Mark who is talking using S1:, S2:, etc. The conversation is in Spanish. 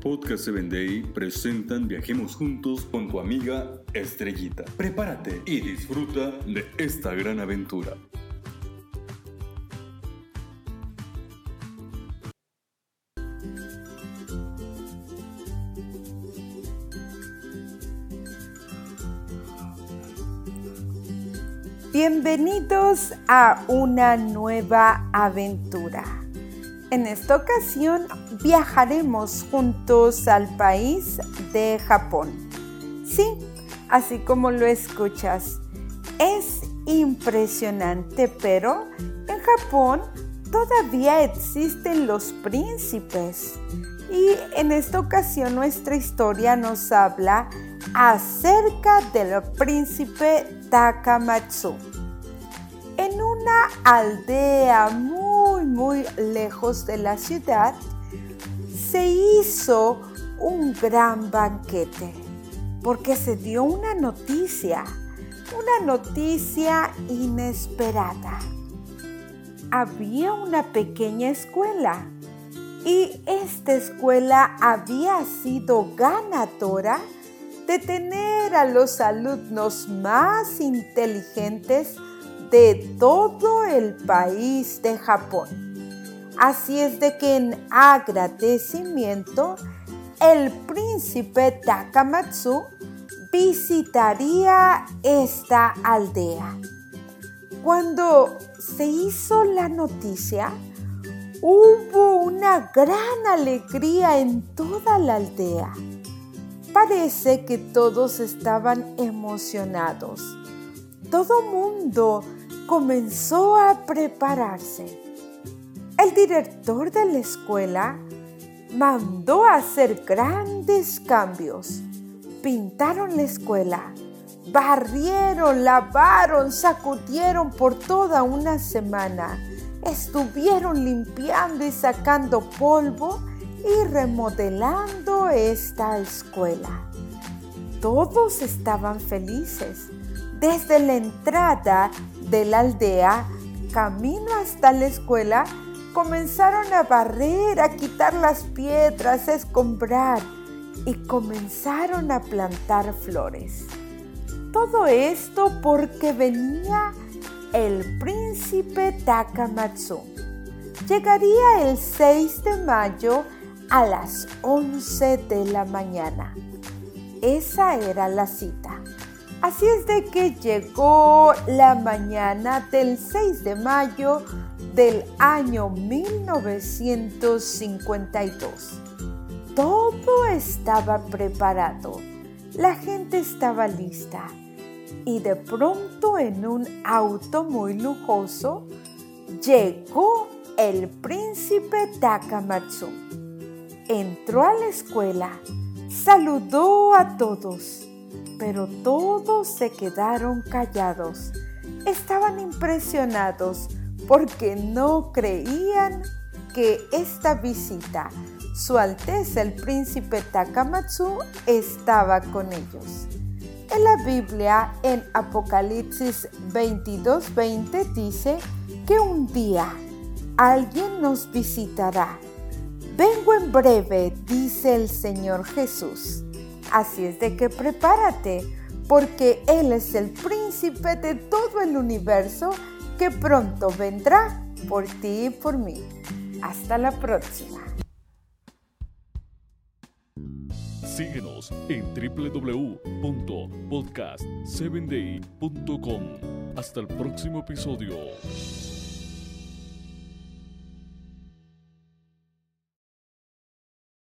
S1: Podcast 7 Day presentan Viajemos Juntos con tu amiga Estrellita. Prepárate y disfruta de esta gran aventura.
S2: Bienvenidos a una nueva aventura. En esta ocasión viajaremos juntos al país de Japón. Sí, así como lo escuchas. Es impresionante, pero en Japón todavía existen los príncipes. Y en esta ocasión nuestra historia nos habla acerca del príncipe Takamatsu. En una aldea muy, muy lejos de la ciudad, se hizo un gran banquete porque se dio una noticia, una noticia inesperada. Había una pequeña escuela y esta escuela había sido ganadora de tener a los alumnos más inteligentes de todo el país de Japón. Así es de que en agradecimiento, el príncipe Takamatsu visitaría esta aldea. Cuando se hizo la noticia, hubo una gran alegría en toda la aldea. Parece que todos estaban emocionados. Todo mundo comenzó a prepararse. El director de la escuela mandó a hacer grandes cambios. Pintaron la escuela, barrieron, lavaron, sacudieron por toda una semana. Estuvieron limpiando y sacando polvo y remodelando esta escuela. Todos estaban felices. Desde la entrada de la aldea, camino hasta la escuela, comenzaron a barrer, a quitar las piedras, a escombrar y comenzaron a plantar flores. Todo esto porque venía el príncipe Takamatsu. Llegaría el 6 de mayo a las 11 de la mañana. Esa era la cita. Así es de que llegó la mañana del 6 de mayo del año 1952. Todo estaba preparado. La gente estaba lista. Y de pronto en un auto muy lujoso llegó el príncipe Takamatsu entró a la escuela, saludó a todos, pero todos se quedaron callados. Estaban impresionados porque no creían que esta visita, Su Alteza el Príncipe Takamatsu, estaba con ellos. En la Biblia, en Apocalipsis 22:20 dice que un día alguien nos visitará Vengo en breve, dice el Señor Jesús. Así es de que prepárate, porque Él es el príncipe de todo el universo que pronto vendrá por ti y por mí. Hasta la próxima.
S1: Síguenos en www.podcast7day.com. Hasta el próximo episodio.